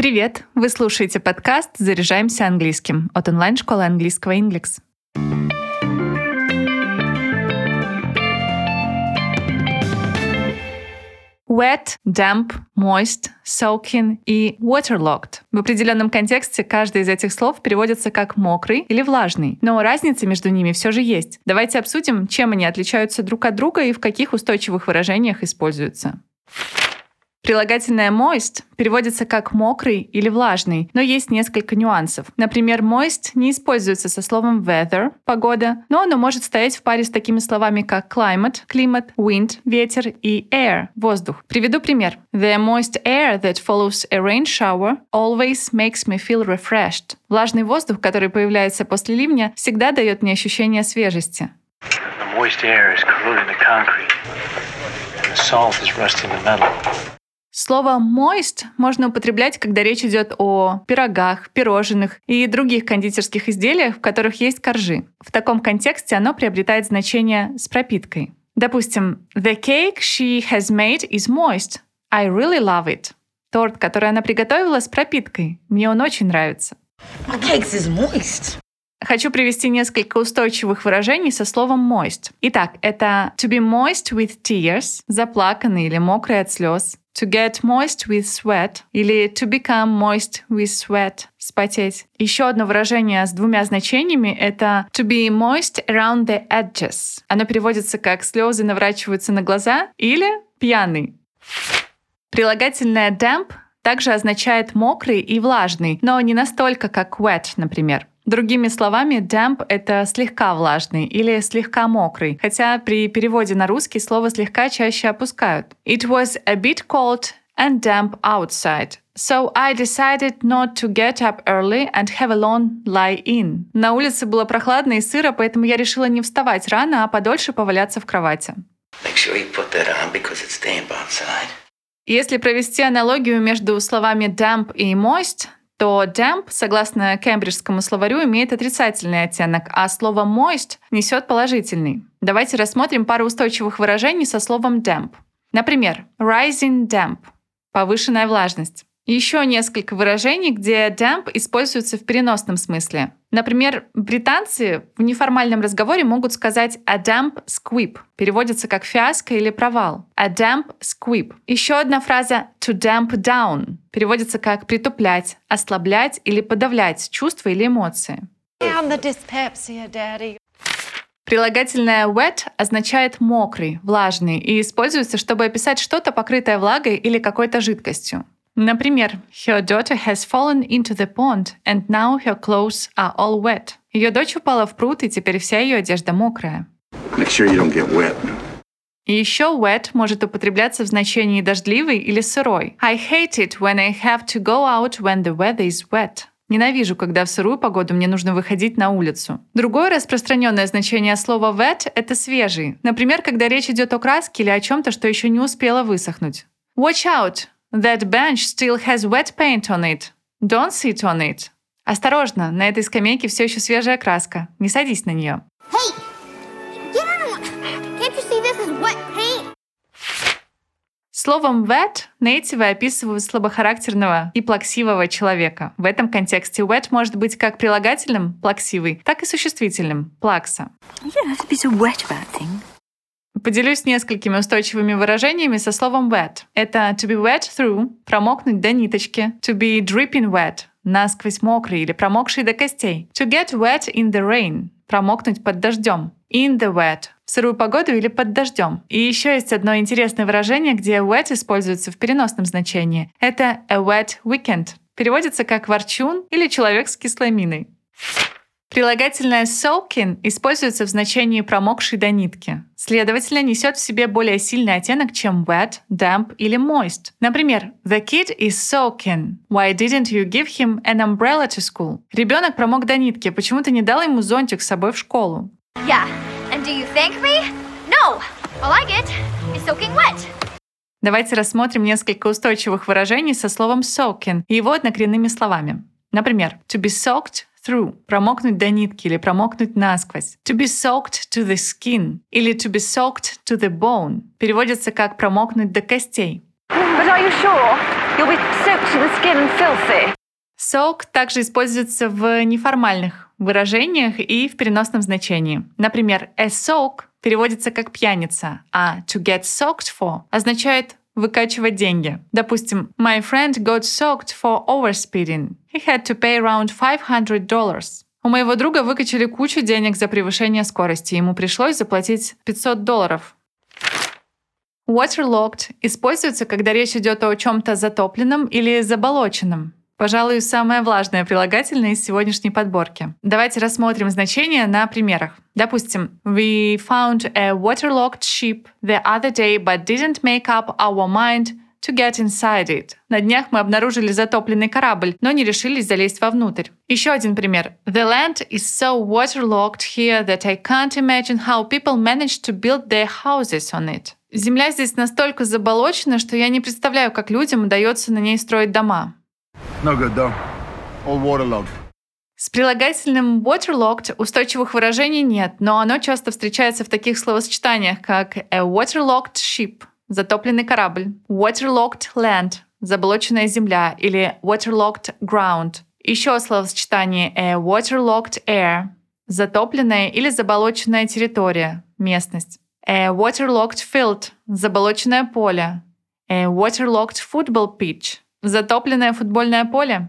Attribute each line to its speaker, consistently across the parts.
Speaker 1: Привет! Вы слушаете подкаст «Заряжаемся английским» от онлайн-школы английского Inglix. Wet, damp, moist, soaking и waterlogged. В определенном контексте каждый из этих слов переводится как мокрый или влажный, но разница между ними все же есть. Давайте обсудим, чем они отличаются друг от друга и в каких устойчивых выражениях используются. Прилагательное moist переводится как мокрый или влажный, но есть несколько нюансов. Например, moist не используется со словом weather – погода, но оно может стоять в паре с такими словами, как climate – климат, wind – ветер и air – воздух. Приведу пример. The moist air that follows a rain shower always makes me feel refreshed. Влажный воздух, который появляется после ливня, всегда дает мне ощущение свежести. The moist air is corroding the concrete, the salt is rusting the metal. Слово moist можно употреблять, когда речь идет о пирогах, пирожных и других кондитерских изделиях, в которых есть коржи. В таком контексте оно приобретает значение с пропиткой. Допустим, The cake she has made is moist. I really love it. Торт, который она приготовила, с пропиткой. Мне он очень нравится. My cake is moist. Хочу привести несколько устойчивых выражений со словом moist. Итак, это to be moist with tears, заплаканный или мокрый от слез, to get moist with sweat или to become moist with sweat, спотеть. Еще одно выражение с двумя значениями — это to be moist around the edges. Оно переводится как «слезы наворачиваются на глаза» или «пьяный». Прилагательное damp также означает мокрый и влажный, но не настолько, как wet, например. Другими словами, damp — это слегка влажный или слегка мокрый, хотя при переводе на русский слово слегка чаще опускают. It was a bit cold and damp outside. So I decided not to get up early and have a long lie in. На улице было прохладно и сыро, поэтому я решила не вставать рано, а подольше поваляться в кровати. Make sure you put that on because it's damp outside. Если провести аналогию между словами damp и moist, то damp, согласно кембриджскому словарю, имеет отрицательный оттенок, а слово moist несет положительный. Давайте рассмотрим пару устойчивых выражений со словом damp. Например, rising damp – повышенная влажность. Еще несколько выражений, где damp используется в переносном смысле. Например, британцы в неформальном разговоре могут сказать a damp squib. Переводится как фиаско или провал. A damp squib. Еще одна фраза to damp down. Переводится как притуплять, ослаблять или подавлять чувства или эмоции. Прилагательное wet означает мокрый, влажный и используется, чтобы описать что-то, покрытое влагой или какой-то жидкостью. Например, her daughter has fallen into the pond and now her clothes are all wet. Ее дочь упала в пруд, и теперь вся ее одежда мокрая. Make sure you don't get wet. И еще wet может употребляться в значении дождливый или сырой. I hate it when I have to go out when the weather is wet. Ненавижу, когда в сырую погоду мне нужно выходить на улицу. Другое распространенное значение слова wet — это свежий. Например, когда речь идет о краске или о чем-то, что еще не успело высохнуть. Watch out! That bench still has wet paint on it. Don't sit on it. Осторожно, на этой скамейке все еще свежая краска. Не садись на нее. Hey! Can't you see this is wet paint? Словом wet нейтивы описывают слабохарактерного и плаксивого человека. В этом контексте wet может быть как прилагательным плаксивый, так и существительным плакса. You don't have to be so wet about things. Поделюсь несколькими устойчивыми выражениями со словом wet. Это to be wet through – промокнуть до ниточки, to be dripping wet – насквозь мокрый или промокший до костей, to get wet in the rain – промокнуть под дождем, in the wet – в сырую погоду или под дождем. И еще есть одно интересное выражение, где wet используется в переносном значении. Это a wet weekend. Переводится как ворчун или человек с кислой миной. Прилагательное soaking используется в значении промокший до нитки. Следовательно, несет в себе более сильный оттенок, чем wet, damp или moist. Например, The kid is soaking. Why didn't you give him an umbrella to school? Ребенок промок до нитки. Почему ты не дал ему зонтик с собой в школу? Yeah. And do you thank me? No. All I get is soaking wet. Давайте рассмотрим несколько устойчивых выражений со словом soaking и его однокоренными словами. Например, to be soaked through – промокнуть до нитки или промокнуть насквозь. To be soaked to the skin или to be soaked to the bone переводится как промокнуть до костей.
Speaker 2: But are you sure? You'll be soaked to the skin and filthy.
Speaker 1: Soak также используется в неформальных выражениях и в переносном значении. Например, a soak переводится как пьяница, а to get soaked for означает выкачивать деньги. Допустим, my friend got soaked for overspeeding. Had to pay around $500. У моего друга выкачали кучу денег за превышение скорости. Ему пришлось заплатить 500 долларов. Waterlogged используется, когда речь идет о чем-то затопленном или заболоченном. Пожалуй, самое влажное прилагательное из сегодняшней подборки. Давайте рассмотрим значения на примерах. Допустим, we found a waterlogged ship the other day but didn't make up our mind to get inside it. На днях мы обнаружили затопленный корабль, но не решились залезть вовнутрь. Еще один пример. The land is so waterlogged here that I can't imagine how people manage to build their houses on it. Земля здесь настолько заболочена, что я не представляю, как людям удается на ней строить дома.
Speaker 3: No good though. All waterlogged.
Speaker 1: С прилагательным waterlogged устойчивых выражений нет, но оно часто встречается в таких словосочетаниях, как a waterlogged ship – затопленный корабль, waterlogged land – заболоченная земля или waterlogged ground. Еще словосочетание a waterlogged air – затопленная или заболоченная территория, местность. A waterlogged field – заболоченное поле. A waterlogged football pitch – Затопленное футбольное поле?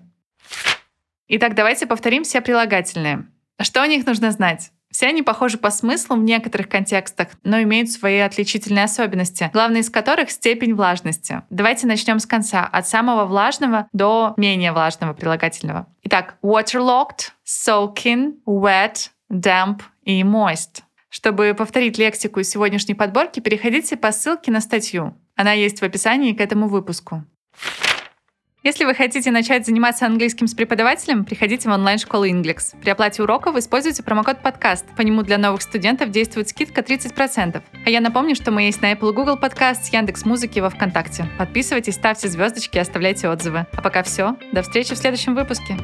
Speaker 1: Итак, давайте повторим все прилагательные. Что о них нужно знать? Все они похожи по смыслу в некоторых контекстах, но имеют свои отличительные особенности, главной из которых — степень влажности. Давайте начнем с конца, от самого влажного до менее влажного прилагательного. Итак, waterlogged, soaking, wet, damp и moist. Чтобы повторить лексику из сегодняшней подборки, переходите по ссылке на статью. Она есть в описании к этому выпуску. Если вы хотите начать заниматься английским с преподавателем, приходите в онлайн-школу Inglex. При оплате уроков используйте промокод подкаст. По нему для новых студентов действует скидка 30%. А я напомню, что мы есть на Apple Google подкаст, Яндекс Музыки и во Вконтакте. Подписывайтесь, ставьте звездочки и оставляйте отзывы. А пока все. До встречи в следующем выпуске.